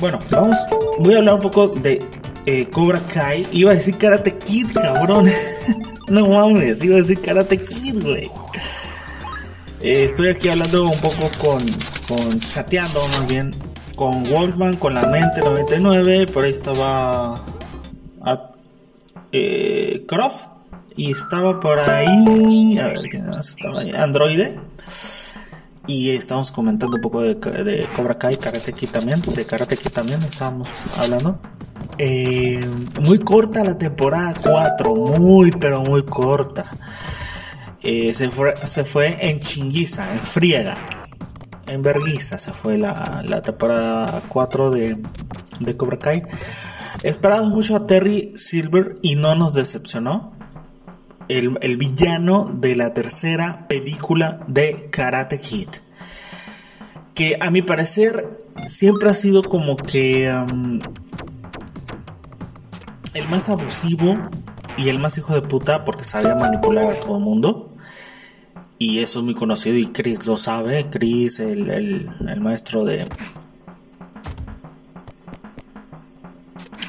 Bueno, vamos, voy a hablar un poco de eh, Cobra Kai. Iba a decir Karate Kid, cabrón. no mames, iba a decir Karate Kid, güey. Eh, estoy aquí hablando un poco con, con chateando más bien con Wolfman, con la mente 99, por ahí estaba eh, Croft y estaba por ahí, a ver quién más estaba ahí, Androide. Y estamos comentando un poco de, Cobra Kai, Karate Kid también, de Karate Kid también estábamos hablando. Eh, muy corta la temporada 4, muy pero muy corta. Eh, se, fue, se fue en chinguiza, en friega, en verguiza se fue la, la temporada 4 de, de Cobra Kai. Esperamos mucho a Terry Silver y no nos decepcionó. El, el, villano de la tercera película de Karate Kid. Que a mi parecer siempre ha sido como que um, el más abusivo y el más hijo de puta porque sabía manipular a todo el mundo. Y eso es muy conocido y Chris lo sabe. Chris, el, el, maestro de,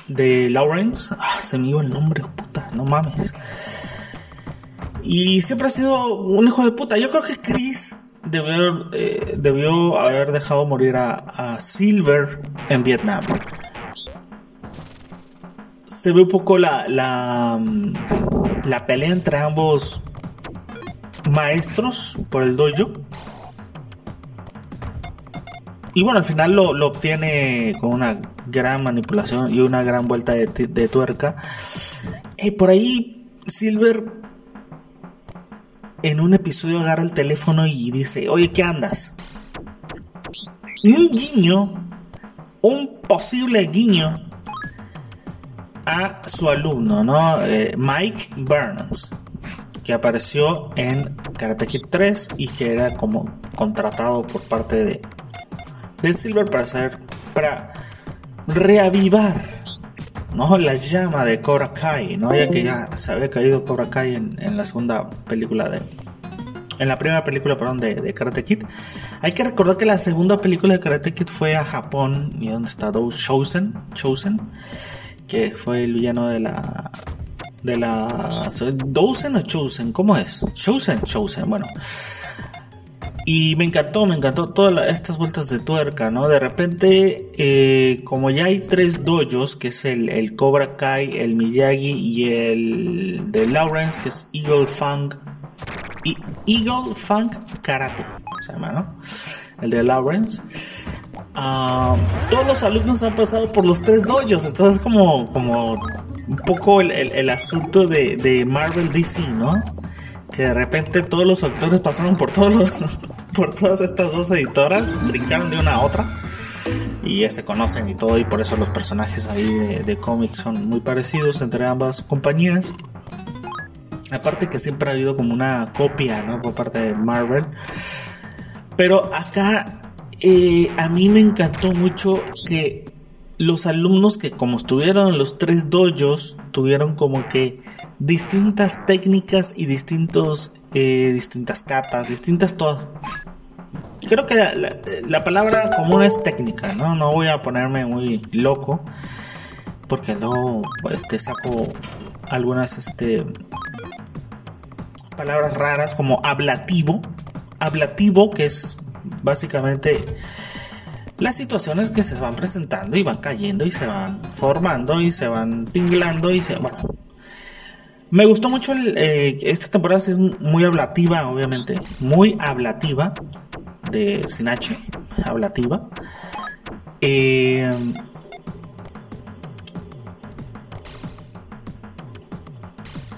de Lawrence. Ah, se me iba el nombre, puta, no mames. Y siempre ha sido un hijo de puta. Yo creo que Chris debió, eh, debió haber dejado morir a, a, Silver en Vietnam. Se ve un poco la, la, la pelea entre ambos maestros por el dojo. Y bueno, al final lo, lo obtiene con una gran manipulación y una gran vuelta de, de tuerca. Eh, por ahí Silver en un episodio agarra el teléfono y dice, oye, ¿qué andas? Un guiño, un posible guiño a su alumno, ¿no? Eh, Mike Burns, que apareció en Karate Kid 3 y que era como contratado por parte de, de Silver para hacer, para reavivar ¿no? la llama de Cobra Kai, ¿no? ya que ya se había caído Cobra Kai en, en la segunda película de... En la primera película, perdón, de, Karate Kid. Hay que recordar que la segunda película de Karate Kid fue a Japón. ¿Y dónde está? Chosen. Chosen. Que fue el villano de la... De la... ¿Dosen o Chosen? ¿Cómo es? Chosen. Chosen. Bueno. Y me encantó, me encantó todas estas vueltas de tuerca, ¿no? De repente, eh, como ya hay tres dojos, que es el, el, Cobra Kai, el Miyagi y el de Lawrence, que es Eagle Fang. Eagle Fang Karate, se llama, ¿no? El de Lawrence. Uh, todos los alumnos han pasado por los tres dojos, entonces como, como un poco el, el, el asunto de, de Marvel DC, ¿no? que de repente todos los actores pasaron por todos los, por todas estas dos editoras, brincaron de una a otra y ya se conocen y todo y por eso los personajes ahí de, de cómics son muy parecidos entre ambas compañías. Aparte que siempre ha habido como una copia, ¿no? Por parte de Marvel. Pero acá eh, a mí me encantó mucho que los alumnos que como estuvieron los tres dojos tuvieron como que distintas técnicas y distintos eh, distintas catas, distintas todas. Creo que la, la, la, palabra común es técnica, ¿no? No voy a ponerme muy loco porque luego este saco algunas este palabras raras como ablativo, ablativo que es básicamente las situaciones que se van presentando y van cayendo y se van formando y se van tinglando y se bueno. Me gustó mucho eh, esta temporada es muy ablativa obviamente. Muy ablativa de sin H ablativa. Eh,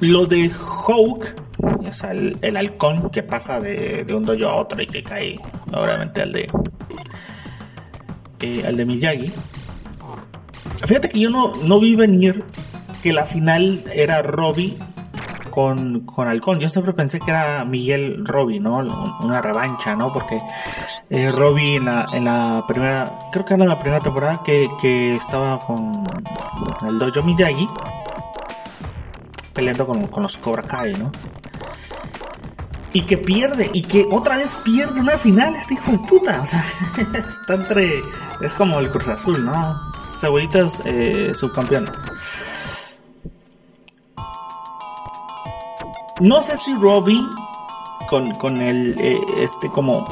lo de Hawk sea, el, el, halcón que pasa de, de un dojo a otro y que cae obviamente al de eh, al de Miyagi. Fíjate que yo no, no vi venir que la final era Robbie con, con Halcón. Yo siempre pensé que era Miguel Robbie, ¿no? Una revancha, ¿no? Porque eh, Robbie en la, en la primera, creo que era la primera temporada que, que estaba con el dojo Miyagi peleando con, con los Cobra Kai, ¿no? Y que pierde y que otra vez pierde una final este hijo de puta o sea está entre Es como el Cruz Azul, ¿no? Cebollitas eh, subcampeones. No sé si Robbie con, con el eh, este como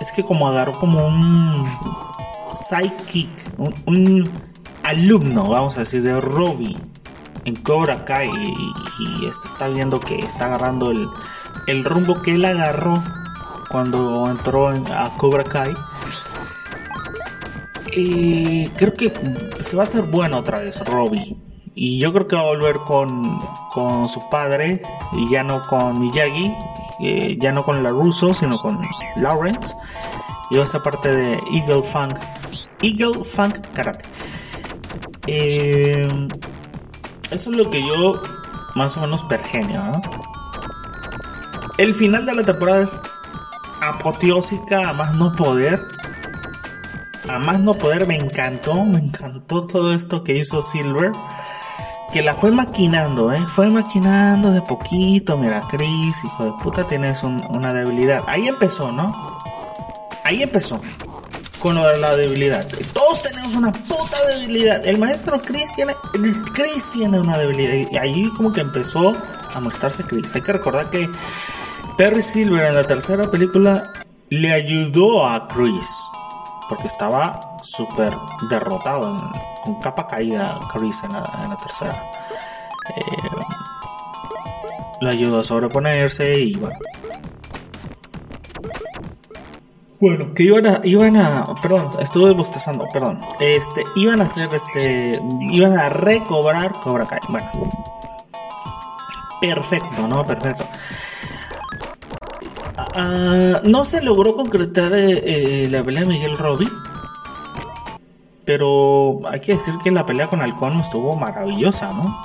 es que como agarró como un sidekick, un, alumno, vamos a decir, de Robbie en Cobra Kai y, este está viendo que está agarrando el, el rumbo que él agarró cuando entró a Cobra Kai. Creo que se va a hacer bueno otra vez Robbie. Y yo creo que va a volver con, con su padre y ya no con Miyagi, eh, ya no con la Russo, sino con Lawrence. Y va a ser parte de Eagle Funk. Eagle Funk Karate. Eh, eso es lo que yo más o menos pergenio, ¿no? El final de la temporada es apoteósica a más no poder. A más no poder me encantó, me encantó todo esto que hizo Silver. Que la fue maquinando, ¿eh? Fue maquinando de poquito. Mira, Chris, hijo de puta, tienes una debilidad. Ahí empezó, ¿no? Ahí empezó con lo de la debilidad. Todos tenemos una puta debilidad. El maestro Chris tiene, Chris tiene una debilidad. Y ahí como que empezó a mostrarse Chris. Hay que recordar que Perry Silver en la tercera película le ayudó a Chris. Porque estaba súper derrotado, con capa caída Chris en la, tercera. Eh, le ayudó a sobreponerse y bueno. Bueno, que iban a, iban a, perdón, estuve bostezando, perdón. Este, iban a hacer, este, iban a recobrar Cobra Kai. Bueno, perfecto, ¿no? Perfecto. Ah, no se logró concretar eh, eh, la pelea de Miguel Robbie. Pero hay que decir que la pelea con Halcón estuvo maravillosa, ¿no?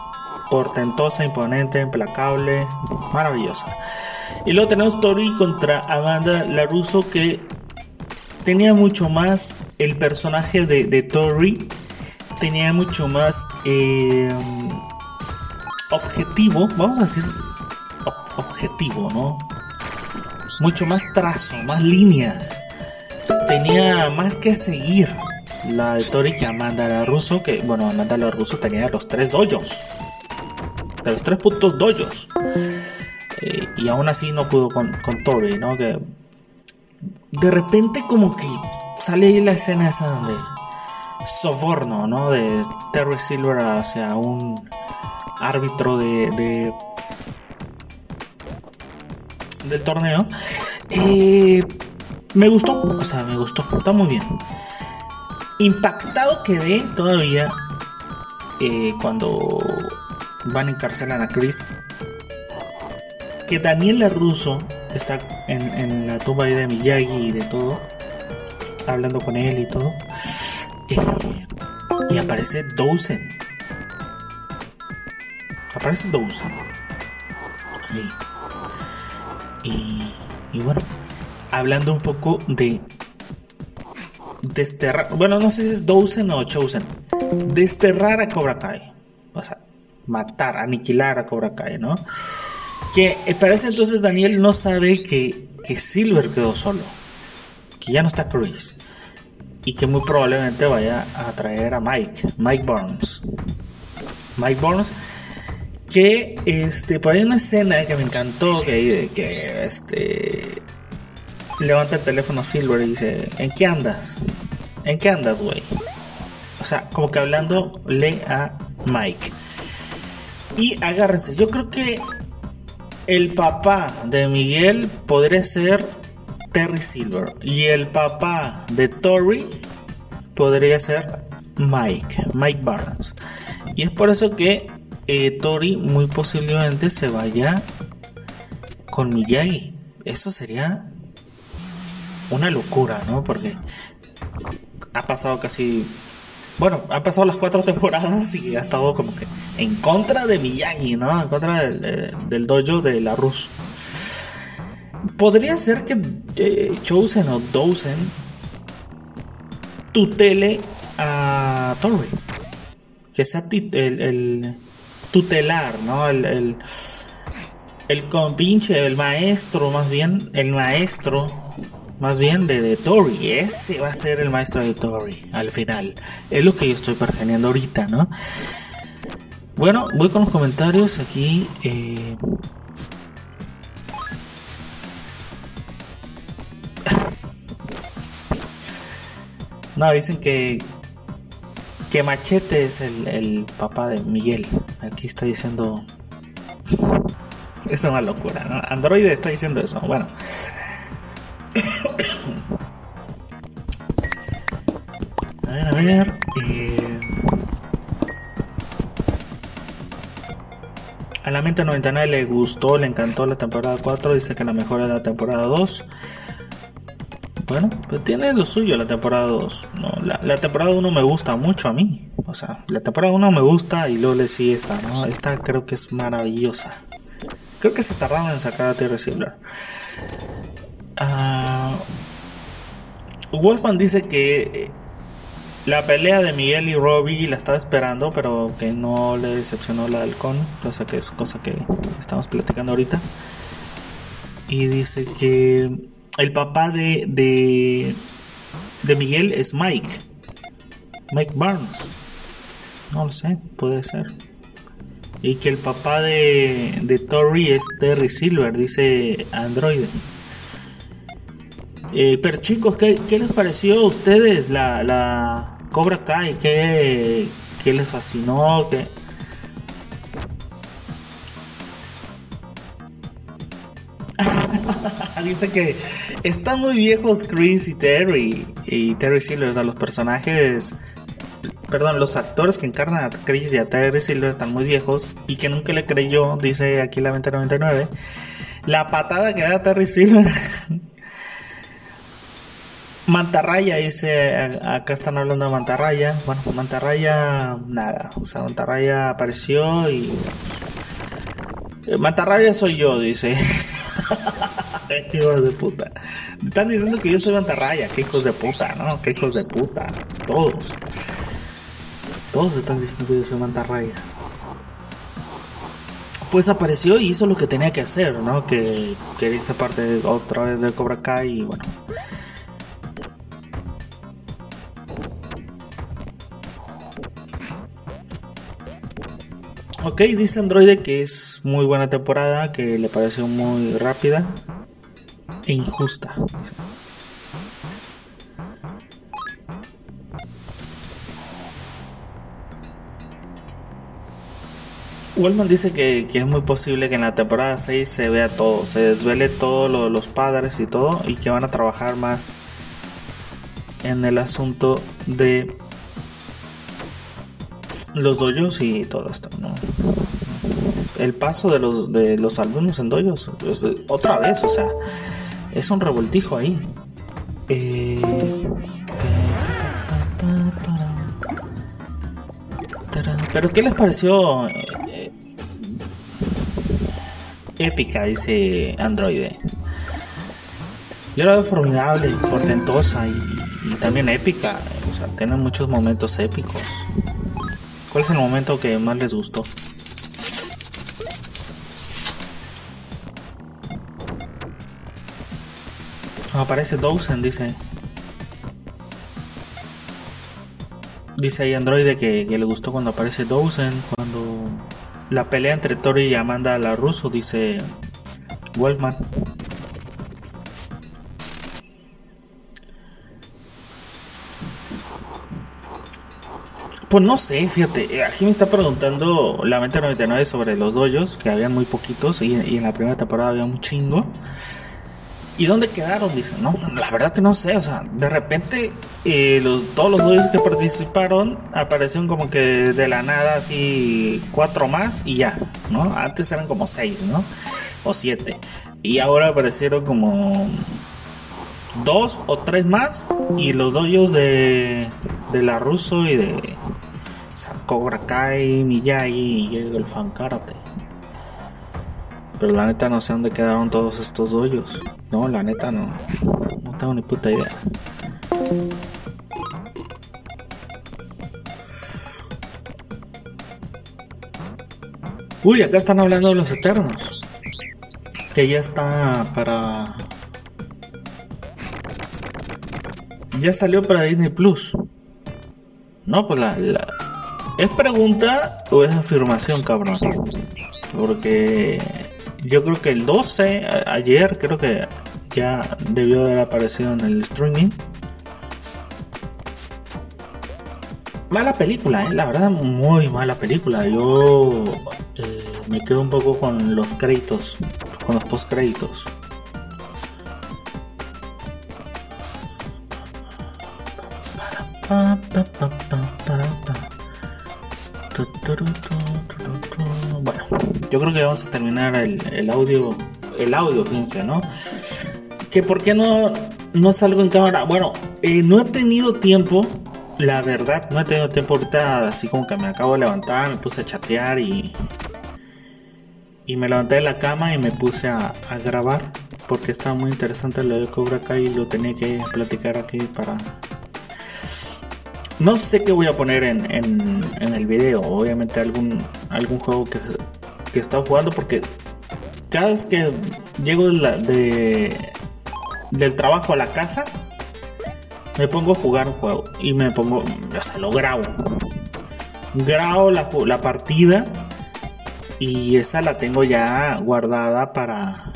Portentosa, imponente, implacable, maravillosa. Y luego tenemos Tori contra Amanda Laruso que tenía mucho más el personaje de, Tori. Tenía mucho más eh, objetivo, vamos a decir objetivo, ¿no? Mucho más trazo, más líneas. Tenía más que seguir la de Tori que Amanda la Russo, que bueno, Amanda la Russo tenía los tres doyos. De los tres puntos doyos. Eh, y aún así no pudo con, con Tori, ¿no? Que de repente como que sale ahí la escena esa donde soborno, ¿no? De Terry Silver hacia un árbitro de del torneo. Eh, me gustó, o sea, me gustó, está muy bien. Impactado quedé todavía eh, cuando van a encarcelar a Chris. Que Daniel LaRusso está en, la tumba de Miyagi y de todo, hablando con él y todo. Eh, y aparece Dawson. Aparece Dawson. Y, bueno, hablando un poco de desterrar, bueno, no sé si es Dozen o Chosen, desterrar a Cobra Kai, o sea, matar, aniquilar a Cobra Kai, ¿no? Que eh, parece entonces Daniel no sabe que, que Silver quedó solo, que ya no está Chris y que muy probablemente vaya a traer a Mike, Mike Burns. Mike Burns que este por ahí una escena que me encantó que, que este levanta el teléfono Silver y dice ¿en qué andas? ¿en qué andas güey? o sea como que hablando le a Mike y agárrense yo creo que el papá de Miguel podría ser Terry Silver y el papá de Tori podría ser Mike Mike Barnes y es por eso que Tori muy posiblemente se vaya con Miyagi. Eso sería una locura, ¿no? Porque ha pasado casi. Bueno, ha pasado las cuatro temporadas y ha estado como que en contra de Miyagi, ¿no? En contra del, dojo de la Rus. Podría ser que eh, Chosen o Dozen tutele a Tori. Que sea el tutelar, ¿no? El, el, el compinche, el maestro, más bien, el maestro, más bien de, de Tori. Ese va a ser el maestro de Tori al final. Es lo que yo estoy pergeneando ahorita, ¿no? Bueno, voy con los comentarios aquí. Eh... no, dicen que que Machete es el, papá de Miguel. Aquí está diciendo es una locura, ¿no? Android está diciendo eso. Bueno. A ver, a ver. Eh... A la mente 99 le gustó, le encantó la temporada 4. Dice que la mejor es la temporada 2. Bueno, pues tiene lo suyo la temporada 2. No, la, temporada 1 me gusta mucho a mí. O sea, la temporada 1 me gusta y luego le sí esta, ¿no? Esta creo que es maravillosa. Creo que se tardaron en sacar a Terry Silver. Uh, Wolfman dice que eh, la pelea de Miguel y Robbie la estaba esperando, pero que no le decepcionó la del con, cosa que es cosa que estamos platicando ahorita. Y dice que el papá de, de, de Miguel es Mike, Mike Barnes. No lo sé, puede ser y que el papá de, de Tori es Terry Silver, dice Android. Eh, pero chicos, ¿qué, les pareció a ustedes la, la Cobra Kai? ¿Qué, qué les fascinó? ¿Qué... Dice que están muy viejos Chris y Terry y Terry Silver, o sea, los personajes perdón, los actores que encarnan a Chris y a Terry Silver están muy viejos y que nunca le creyó, dice aquí la 2099, la patada que da Terry Silver. Mantarraya, dice, acá están hablando de Mantarraya. Bueno, Mantarraya, nada. O sea, Mantarraya apareció y... Mantarraya soy yo, dice. qué hijos de puta. Están diciendo que yo soy Mantarraya, qué hijos de puta, ¿no? Qué hijos de puta. Todos. Todos están diciendo que yo soy mantarraya. Pues apareció y hizo lo que tenía que hacer, ¿no? Que quería esa parte otra vez de Cobra Kai y bueno. Ok, dice Android que es muy buena temporada, que le pareció muy rápida e injusta. Wellman dice que, es muy posible que en la temporada 6 se vea todo, se desvele todo lo de los padres y todo, y que van a trabajar más en el asunto de los doyos y todo esto, El paso de los, de los alumnos en doyos, pues, otra vez, o sea, es un revoltijo ahí. Eh, pero ¿qué les pareció épica, dice Android. Yo la veo formidable, portentosa y, también épica. O sea, tiene muchos momentos épicos. ¿Cuál es el momento que más les gustó? Aparece Dawson, dice. Dice ahí Android que, le gustó cuando aparece Dawson, cuando la pelea entre Tori y Amanda la ruso, dice Wolfman. Pues no sé, fíjate, aquí me está preguntando la 99 sobre los doyos, que habían muy poquitos y en la primera temporada había un chingo. ¿Y dónde quedaron? Dicen, no, la verdad que no sé, o sea, de repente eh, los, todos los dueños que participaron aparecieron como que de la nada así cuatro más y ya, ¿no? Antes eran como seis, ¿no? O siete. Y ahora aparecieron como dos o tres más y los doyos de, de la Russo y de o sea, Cobra Kai, Miyagi y el Fan Karate. Pero la neta no sé dónde quedaron todos estos hoyos. No, la neta no. No tengo ni puta idea. Uy, acá están hablando de los Eternos. Que ya está para... ya salió para Disney Plus. No, pues la, ¿Es pregunta o es afirmación, cabrón? Porque yo creo que el 12, ayer, creo que ya debió haber aparecido en el streaming. Mala película, ¿eh? la verdad, muy mala película. Yo eh, me quedo un poco con los créditos, con los post créditos. Bueno, yo creo que vamos a terminar el, audio, el audio, fíjense, ¿no? Que por qué no, no salgo en cámara. Bueno, eh, no he tenido tiempo, la verdad, no he tenido tiempo ahorita, así como que me acabo de levantar, me puse a chatear y, y me levanté de la cama y me puse a, grabar porque estaba muy interesante lo de Cobra Kai y lo tenía que platicar aquí para no sé qué voy a poner en, el video. Obviamente algún, algún juego que, que he estado jugando porque cada vez que llego de, del trabajo a la casa, me pongo a jugar un juego y me pongo, o sea, lo grabo. Grabo la, la partida y esa la tengo ya guardada para,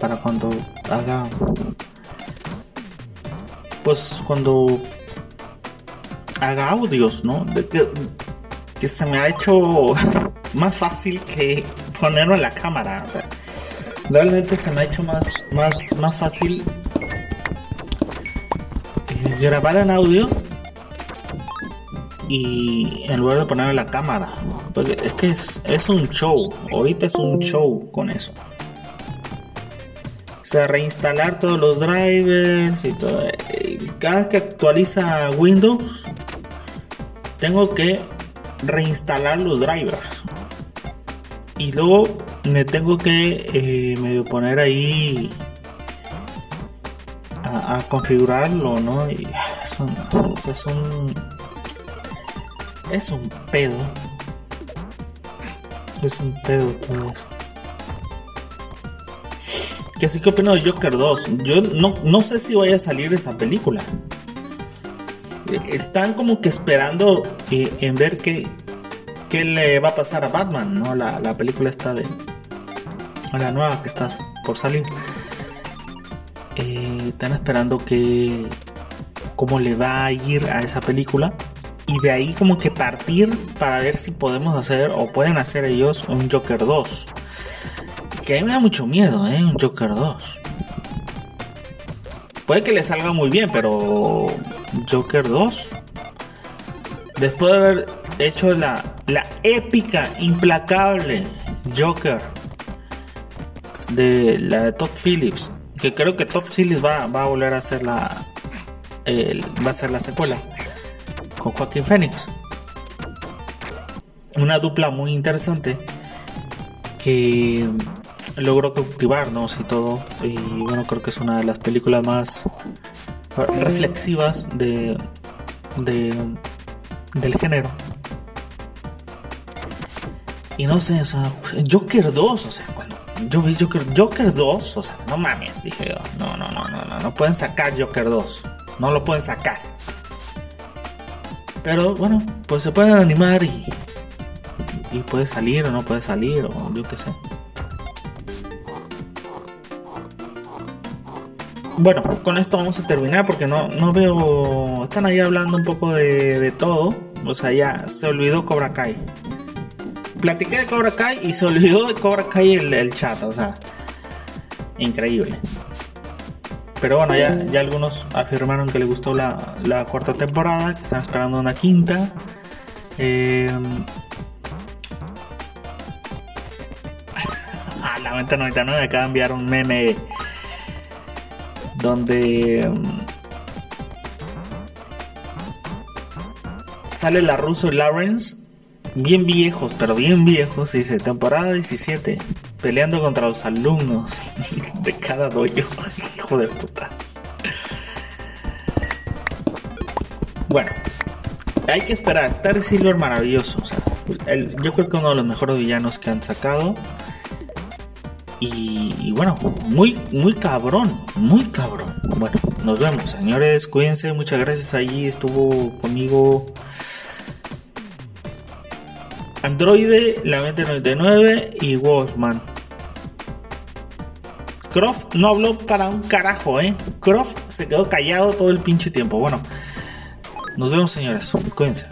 para cuando haga, pues cuando haga audios, ¿no? De que, se me ha hecho más fácil que ponerlo en la cámara. O sea, realmente se me ha hecho más, más, más fácil grabar en audio y en lugar de ponerlo en la cámara. Porque es que es, es un show. Ahorita es un show con eso. O sea, reinstalar todos los drivers y todo. Cada vez que actualiza Windows, tengo que reinstalar los drivers y luego me tengo que eh, medio poner ahí a, configurarlo no y es un, es un es un pedo es un pedo todo eso que sí que opino de Joker 2 yo no, no sé si vaya a salir esa película están como que esperando eh, en ver qué, qué le va a pasar a Batman, ¿no? La, película está de. La nueva que está por salir. Eh, están esperando que. cómo le va a ir a esa película. Y de ahí como que partir para ver si podemos hacer o pueden hacer ellos un Joker 2. Que a mí me da mucho miedo, ¿eh? Un Joker 2. Puede que le salga muy bien, pero Joker 2. Después de haber hecho la, la épica, implacable Joker de la de Top Phillips, que creo que Top Phillips va, va a volver a hacer la va a ser la secuela con Joaquín Phoenix. Una dupla muy interesante que logró cautivarnos y todo. Y bueno, creo que es una de las películas más reflexivas de, del género. Y no sé, o sea, Joker 2, o sea, cuando yo vi Joker, Joker 2, o sea, no mames, dije yo, no, no, no, no, no, no pueden sacar Joker 2, no lo pueden sacar. Pero bueno, pues se pueden animar y, y puede salir o no puede salir, o yo qué sé. bueno, con esto vamos a terminar porque no, no veo. Están ahí hablando un poco de, todo. O sea, ya se olvidó Cobra Kai. Platiqué de Cobra Kai y se olvidó de Cobra Kai el, chat. O sea, increíble. Pero bueno, ya, algunos afirmaron que les gustó la, cuarta temporada, que están esperando una quinta. Eh, a la 99 acaba de enviar un meme donde mm, sale la ruso Lawrence, bien viejos, pero bien viejos, y dice, temporada 17, peleando contra los alumnos de cada dojo, hijo de puta. Bueno, hay que esperar, Terry Silver maravilloso, yo creo que uno de los mejores villanos que han sacado. Y, bueno, muy, muy cabrón, muy cabrón. Bueno, nos vemos, señores. Cuídense, muchas gracias. Allí estuvo conmigo Androide, la 99 y Wolfman. Croft no habló para un carajo, ¿eh? Croft se quedó callado todo el pinche tiempo. Bueno, nos vemos, señores. Cuídense.